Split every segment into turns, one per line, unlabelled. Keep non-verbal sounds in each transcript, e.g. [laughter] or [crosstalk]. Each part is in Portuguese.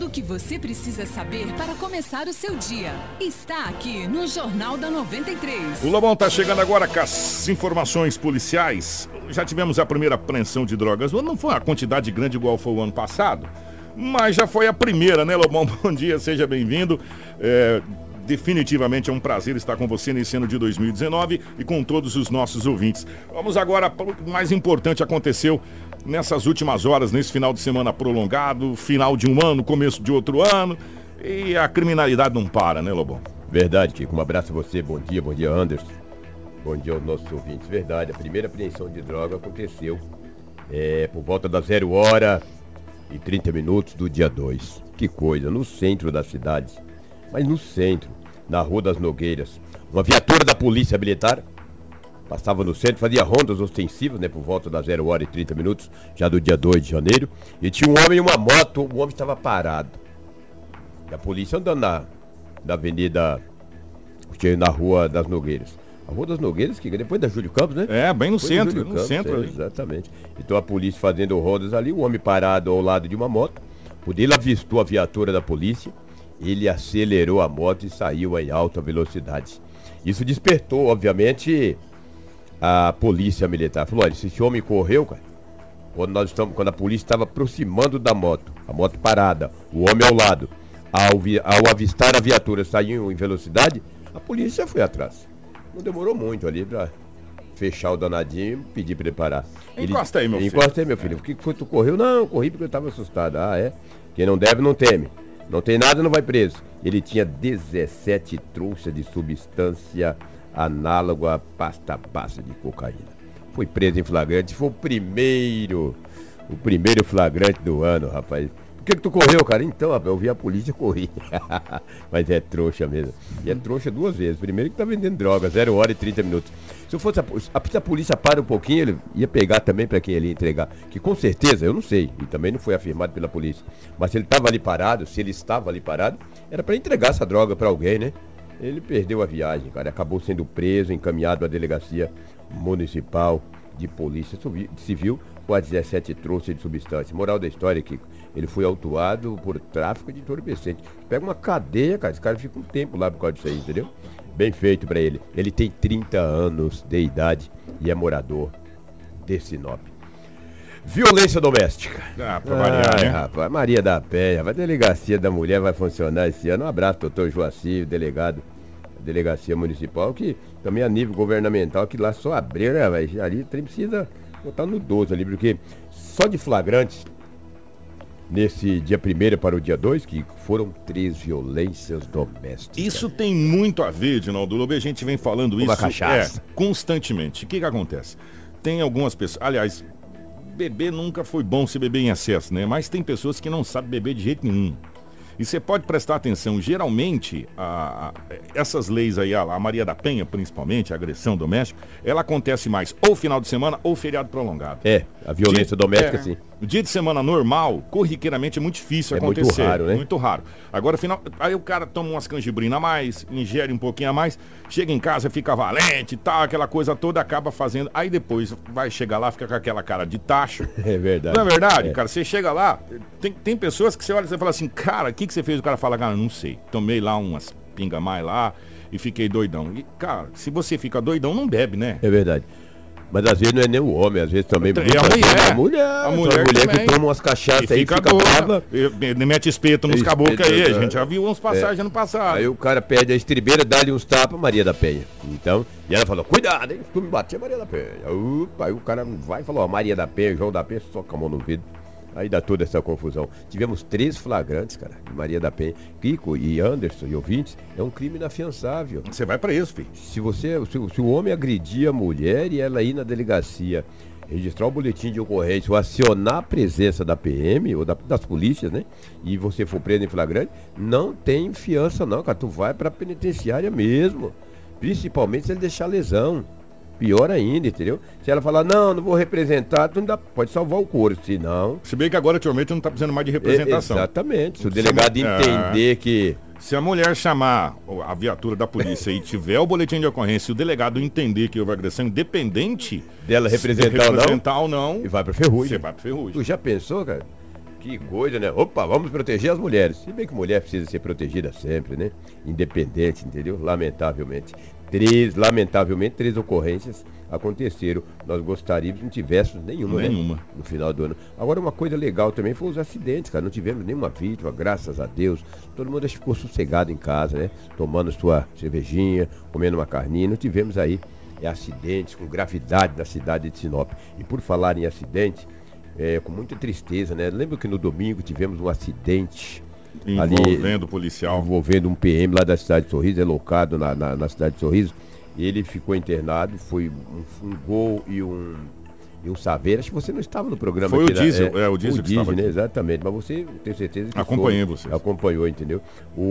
Tudo o que você precisa saber para começar o seu dia está aqui no Jornal da 93.
O Lobão tá chegando agora com as informações policiais. Já tivemos a primeira apreensão de drogas. Não foi uma quantidade grande igual foi o ano passado, mas já foi a primeira, né, Lobão? [laughs] Bom dia, seja bem-vindo. É, definitivamente é um prazer estar com você nesse ano de 2019 e com todos os nossos ouvintes. Vamos agora para o mais importante aconteceu nessas últimas horas, nesse final de semana prolongado, final de um ano, começo de outro ano, e a criminalidade não para, né, Lobão?
Verdade, Kiko. Um abraço a você, bom dia, bom dia, Anderson. Bom dia aos nossos ouvintes. Verdade, a primeira apreensão de droga aconteceu é, por volta da zero hora e 30 minutos do dia 2. Que coisa, no centro da cidade. Mas no centro, na Rua das Nogueiras, uma viatura da Polícia Militar Passava no centro, fazia rondas ostensivas, né? Por volta da 0 hora e 30 minutos, já do dia 2 de janeiro. E tinha um homem e uma moto, o homem estava parado. E a polícia andando na, na avenida, na rua das Nogueiras. A Rua das Nogueiras, que depois da Júlio Campos, né?
É, bem no
depois
centro, no
Campos,
centro
é. Exatamente. Então a polícia fazendo rondas ali, o homem parado ao lado de uma moto. Quando ele avistou a viatura da polícia, ele acelerou a moto e saiu em alta velocidade. Isso despertou, obviamente, a polícia militar. Falou, olha, esse homem correu, cara. Quando, nós estamos, quando a polícia estava aproximando da moto, a moto parada, o homem ao lado, ao, vi, ao avistar a viatura saiu em velocidade, a polícia foi atrás. Não demorou muito ali para fechar o danadinho e pedir para ele parar.
Encosta aí, meu filho.
Encosta aí, meu filho. O que foi? Tu correu? Não, eu corri porque eu estava assustado. Ah, é? Quem não deve, não teme. Não tem nada, não vai preso. Ele tinha 17 trouxas de substância análogo à pasta base de cocaína. Foi preso em flagrante, foi o primeiro, o primeiro flagrante do ano, rapaz. Por que, que tu correu, cara? Então, rapaz, eu vi a polícia correr. [laughs] Mas é trouxa mesmo. E é trouxa duas vezes. Primeiro que tá vendendo droga, 0 hora e 30 minutos. Se eu fosse a, a, a polícia para um pouquinho, ele ia pegar também para quem ele ia entregar. Que com certeza, eu não sei, e também não foi afirmado pela polícia. Mas se ele estava ali parado, se ele estava ali parado, era para entregar essa droga para alguém, né? Ele perdeu a viagem, cara. Acabou sendo preso, encaminhado à delegacia municipal de polícia civil as 17 trouxas de substância. Moral da história, é que ele foi autuado por tráfico de entorpecente. Pega uma cadeia, cara. Esse cara fica um tempo lá por causa disso aí, entendeu? Bem feito para ele. Ele tem 30 anos de idade e é morador de Sinop. Violência doméstica.
Ah, pra variar, né?
Rapaz, Maria da Penha, a delegacia da mulher vai funcionar esse ano. Um abraço, doutor Joacir, delegado da delegacia municipal, que também a nível governamental, que lá só abriu, né, velho? Ali precisa botar no 12 ali, porque só de flagrantes, nesse dia 1 para o dia 2, que foram três violências domésticas.
Isso tem muito a ver, Dinaldo Lobo, a gente vem falando isso. É, constantemente. O que, que acontece? Tem algumas pessoas, aliás, beber nunca foi bom se beber em excesso, né? Mas tem pessoas que não sabem beber de jeito nenhum. E você pode prestar atenção, geralmente, a, a, essas leis aí, a, a, Maria da Penha, principalmente, a agressão doméstica, ela acontece mais ou final de semana ou feriado prolongado.
É, a violência doméstica,
é,
sim.
O dia de semana normal, corriqueiramente, é muito difícil
É muito
acontecer.
raro, né?
Muito raro. Agora, final, aí o cara toma umas canjibrinas a mais, ingere um pouquinho a mais, chega em casa, fica valente e tal, aquela coisa toda, acaba fazendo. Aí depois vai chegar lá, fica com aquela cara de tacho. [laughs]
É verdade.
Não é verdade,
É.
cara? Você chega lá, tem, tem pessoas que você olha e você fala assim, cara, o que, que você fez? O cara fala, cara, não sei. Tomei lá umas pinga mais lá e fiquei doidão. E, cara, se você fica doidão, não bebe, né?
É verdade. Mas às vezes não é nem o homem, às vezes também.
E a mulher.
A mulher,
A
a
mulher
mulher,
também.
que toma umas cachaças
E
aí,
fica,
fica brava.
Mete espeto nos caboclos aí, a
é.
gente já viu umas passagens ano passado.
Aí o cara perde a estribeira, dá-lhe uns tapas, Maria da Penha. Então, e ela falou, cuidado, hein? Se tu me bater, Maria da Penha. Opa, aí o cara vai e falou, ó, Maria da Penha, João da Penha, só com a mão no vidro. Aí dá toda essa confusão. Tivemos três flagrantes, cara, Maria da Penha. Kiko e Anderson e ouvintes, é um crime inafiançável.
Você vai pra isso, filho.
Se você, se, o- se o homem agredir a mulher e ela ir na delegacia registrar o boletim de ocorrência ou acionar a presença da PM ou da- das polícias, né? E você for preso em flagrante, não tem fiança não, cara. Tu vai pra penitenciária mesmo. Principalmente se ele deixar lesão. Pior ainda, entendeu? Se ela falar, não, não vou representar, tu ainda pode salvar o couro. Se não.
Se bem que agora, atualmente, não tá precisando mais de representação.
É, exatamente. Se o
Se
delegado
a-
entender que.
Se a mulher chamar a viatura da polícia e tiver o boletim de ocorrência e o delegado entender que houve agressão, independente
Dela
se
representar ou não,
representar ou não,
E vai pra ferrugem.
você vai pro ferrugem.
Tu já pensou, cara? Que coisa, né? Opa, vamos proteger as mulheres. Se bem que mulher precisa ser protegida sempre, né? Independente, entendeu? Lamentavelmente. Três, lamentavelmente, três ocorrências aconteceram. Nós gostaríamos que não tivéssemos nenhuma,
Nenhuma.
Né? no final do ano. Agora, uma coisa legal também foi os acidentes, cara. Não tivemos nenhuma vítima, graças a Deus. Todo mundo ficou sossegado em casa, né? Tomando sua cervejinha, comendo uma carninha. Não tivemos aí é, acidentes com gravidade na cidade de Sinop. E por falar em acidente, é, com muita tristeza, né? Lembro que no domingo tivemos um acidente
Envolvendo o policial.
envolvendo um PM lá da cidade de Sorriso, é locado na, na, na cidade de Sorriso. Ele ficou internado, foi um, um gol e um, e um saveiro. Acho que você não estava no programa.
Foi
aqui
o
da-
diesel, é, o diesel que
diesel,
estava
né? Exatamente, mas você tem certeza que
Acompanhei vocês.
Acompanhou, entendeu? O,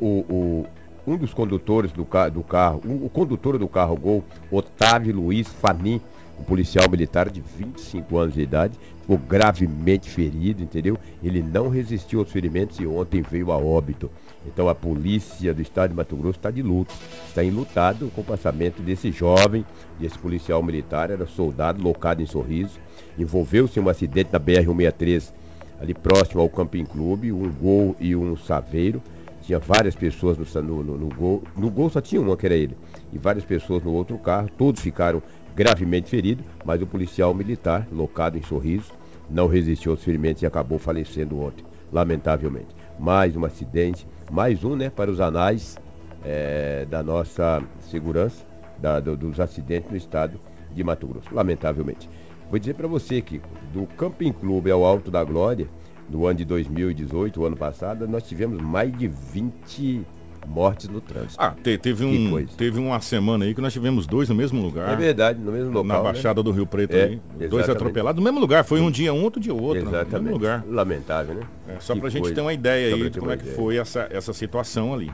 o, o- um dos condutores do, ca- do carro, um- o condutor do carro Gol, Otávio Luiz Fanin, um policial militar de 25 anos de idade, ficou gravemente ferido, entendeu? Ele não resistiu aos ferimentos e ontem veio a óbito. Então a polícia do estado de Mato Grosso está de luto, está enlutado com o passamento desse jovem, desse policial militar, era soldado, locado em Sorriso, envolveu-se em um acidente na BR-163, ali próximo ao Camping Clube, um gol e um saveiro. Tinha várias pessoas no, no, no, no gol. No gol só tinha uma, que era ele. E várias pessoas no outro carro. Todos ficaram gravemente feridos, mas o policial militar, locado em Sorriso, não resistiu aos ferimentos e acabou falecendo ontem, lamentavelmente. Mais um acidente, mais um, né, para os anais eh, da nossa segurança, da- do- dos acidentes no estado de Mato Grosso, lamentavelmente. Vou dizer para você, Kiko, do Camping Clube ao Alto da Glória, no ano de 2018, o ano passado, nós tivemos mais de 20 mortes no trânsito.
Ah, te- teve, um, teve uma semana aí que nós tivemos dois no mesmo lugar.
é verdade, no mesmo local.
na
né?
Baixada do Rio Preto
É,
aí. Dois
exatamente.
atropelados no mesmo lugar. Foi um dia um, outro dia outro. No
Exatamente.
mesmo lugar.
Lamentável, né?
É, só
Que
pra gente
coisa.
ter uma ideia
Só
aí de como é que
ideia.
foi essa, essa situação ali.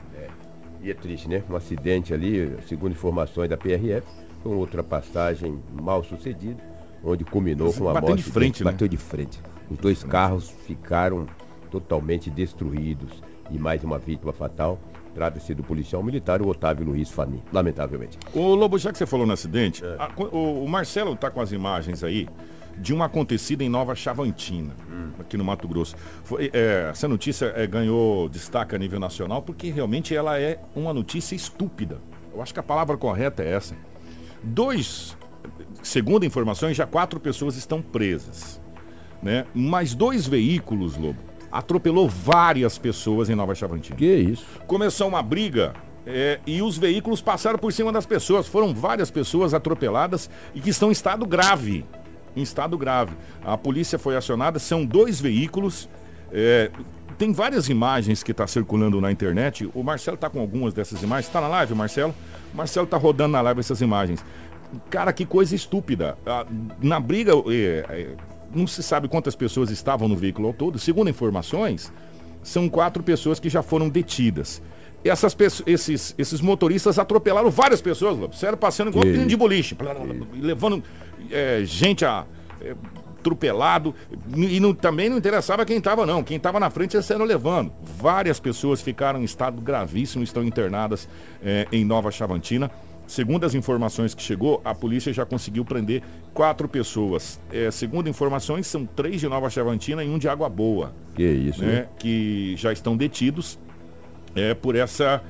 E é triste, né? Um acidente ali, segundo informações da PRF, foi uma ultrapassagem mal sucedida, onde culminou com a
Bateu
morte.
de frente, né?
Bateu de frente. Os dois carros ficaram totalmente destruídos e mais uma vítima fatal. Trata-se do policial militar, o Otávio Luiz Fani, lamentavelmente.
Ô Lobo, já que você falou no acidente,
É.
a- o, o Marcelo tá com as imagens aí de uma acontecida em Nova Chavantina,
Hum.
aqui no Mato Grosso. Foi, é, essa notícia é, ganhou destaque a nível nacional porque realmente ela é uma notícia estúpida. Eu acho que a palavra correta é essa. Dois, segundo informações, já quatro pessoas estão presas. Né? Mas dois veículos, Lobo, atropelou várias pessoas em Nova Chavantina
Que isso?
começou uma briga é, e os veículos passaram por cima das pessoas. Foram várias pessoas atropeladas e que estão em estado grave. Em estado grave. A polícia foi acionada, são dois veículos. é, tem várias imagens que está circulando na internet. O Marcelo está com algumas dessas imagens. Está na live, Marcelo? O Marcelo está rodando na live essas imagens. Cara, que coisa estúpida. Ah, Na briga, é, é, não se sabe quantas pessoas estavam no veículo ao todo. Segundo informações, são quatro pessoas que já foram detidas. Essas pessoas, esses, esses motoristas atropelaram várias pessoas, Lobo. Sério, passando igual trem de boliche. levando é, gente a, é, atropelado. E não- também não interessava quem estava, não. Quem estava na frente eles saíram levando. Várias pessoas ficaram em estado gravíssimo, estão internadas é, em Nova Chavantina. Segundo as informações que chegou, a polícia já conseguiu prender quatro pessoas. É, segundo informações, são três de Nova Chavantina e um de Água Boa
Que isso, né?
né, que já estão detidos é, por essa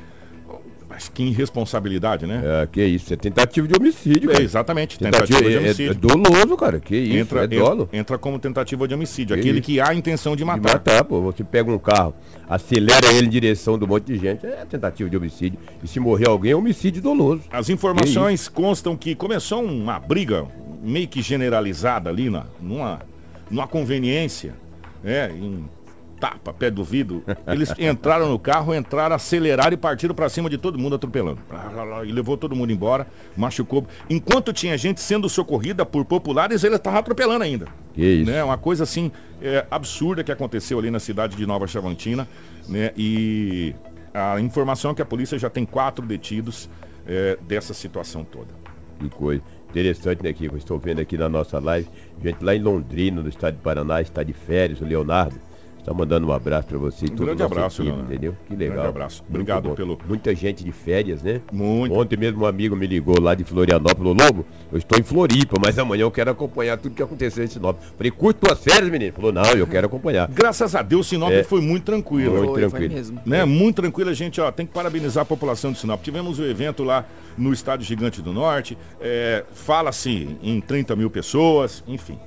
acho que irresponsabilidade, né?
É, que isso, é tentativa de homicídio,
É, exatamente,
Tentativa,
tentativa de
é, é
homicídio.
doloso, cara. Que isso,
entra,
é dolo.
en- entra como tentativa de homicídio,
Que
aquele
isso.
que há a intenção de
De
matar.
matar, pô. Você pega um carro, acelera ele em direção do monte de gente, é tentativa de homicídio. E se morrer alguém, é homicídio doloso.
As informações constam que começou uma briga meio que generalizada ali na, numa, numa conveniência, né? Em tapa, pé do vidro. Eles entraram no carro, entraram, aceleraram e partiram pra cima de todo mundo atropelando. E levou todo mundo embora, machucou. Enquanto tinha gente sendo socorrida por populares, ele estava atropelando ainda.
Que isso.
Né? Uma coisa assim é, absurda que aconteceu ali na cidade de Nova Chavantina, né? E a informação é que a polícia já tem quatro detidos é, dessa situação toda.
Que coisa. Interessante, né, Kiko? Estou vendo aqui na nossa live, gente lá em Londrina, no estado de Paraná, está de férias, o Leonardo. Tá mandando um abraço para você e
Um
todo
grande abraço,
time,
Leonardo.
entendeu? Que legal.
Grande abraço.
Muito
Obrigado
bom.
pelo-
Muita gente de férias, né?
Muito.
Ontem mesmo um amigo me ligou lá de Florianópolis, falou, Lobo, eu estou em Floripa, mas amanhã eu quero acompanhar tudo que aconteceu em Sinop. Falei, curte tuas férias, menino? Falou, não, eu quero acompanhar.
Graças a Deus, Sinop
É.
foi muito tranquilo.
Muito
Foi, foi
tranquilo.
mesmo.
né? Muito tranquilo, a gente, ó, tem que parabenizar a população de Sinop. Tivemos o evento lá no Estádio Gigante do Norte, é, fala-se em 30 mil pessoas, enfim.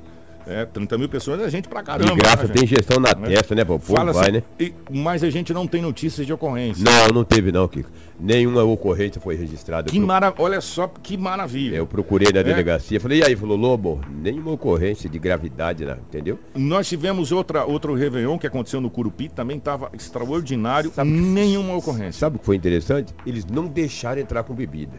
É, 30 mil pessoas é gente pra caramba.
De graça,
né,
tem injeção na testa, né? pô?
Fala-se-
vai, né?
e- mas a gente não tem notícias de ocorrência.
Não, não teve não, Kiko. Nenhuma ocorrência foi registrada.
Que
pro-
mara... Olha só que maravilha.
Eu procurei na
É.
delegacia, falei, e aí? Falou, Lobo, nenhuma ocorrência de gravidade, né? entendeu?
Nós tivemos outra, outro Réveillon que aconteceu no Curupi, também estava extraordinário, nenhuma ocorrência.
Sabe o que foi interessante? Eles não deixaram entrar com bebida.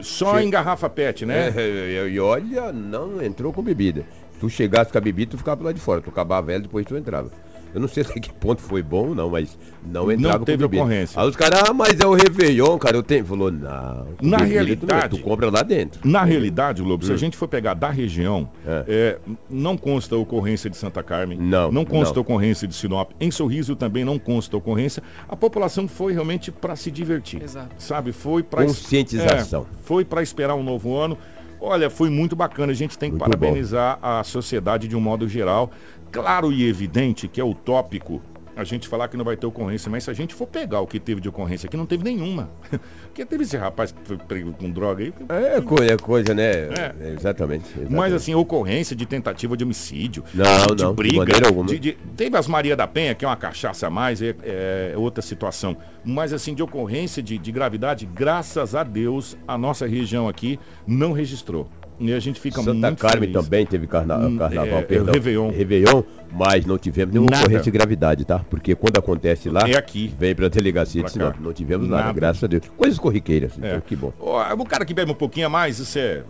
Só em garrafa PET, né?
É, e olha, não entrou com bebida. Tu chegasse com a bebida, tu ficava lá de fora. Tu acabava velho, depois tu entrava. Eu não sei [laughs] até que ponto foi bom ou não, mas não entrava
teve
com bebida.
ocorrência.
Aí os caras, ah, mas é o Réveillon, cara, eu tenho. Falou, não.
Na
tu não-
realidade-
Tu, compra lá dentro.
Na realidade, Lobo, se a gente for pegar da região,
Hum. É.
é, não consta ocorrência de Santa Carmen,
Não,
não consta
não.
ocorrência de Sinop, em Sorriso também não consta ocorrência. A população foi realmente para se divertir,
Exato.
sabe? Foi para
Conscientização.
foi para esperar um novo ano. Olha, foi muito bacana. A gente tem que
Muito
parabenizar a sociedade de um modo geral. Claro e evidente que é utópico a gente falar que não vai ter ocorrência, mas se a gente for pegar o que teve de ocorrência aqui, não teve nenhuma. [laughs] Porque teve esse rapaz que foi pego com droga aí.
É, co- é coisa, né?
É.
É, exatamente, exatamente.
Mas assim, ocorrência de tentativa de homicídio,
Não,
de
não,
briga, de- de- teve as Maria da Penha, que é uma cachaça a mais, é, é outra situação. Mas assim, de ocorrência de, de gravidade, graças a Deus, a nossa região aqui não registrou. E a gente fica
Santa
muito
Carmen
feliz.
também teve carna
Hum,
carnaval,
é,
perdão.
Réveillon.
Réveillon, mas não tivemos nenhuma
Nada.
ocorrência de gravidade, tá? Porque quando acontece lá,
É aqui.
vem pra delegacia
Pra
de Sinop.
cá.
Não tivemos nada,
Nada.
graças a Deus. Coisas corriqueiras, então
É.
que bom.
O cara que bebe um pouquinho a mais, isso é,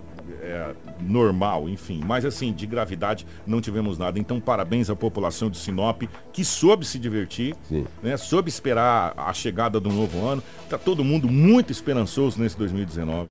é normal, enfim. Mas assim, de gravidade não tivemos nada. Então, parabéns à população de Sinop, que soube se divertir,
Sim.
né? Soube esperar a chegada do novo ano. Tá todo mundo muito esperançoso nesse 2019.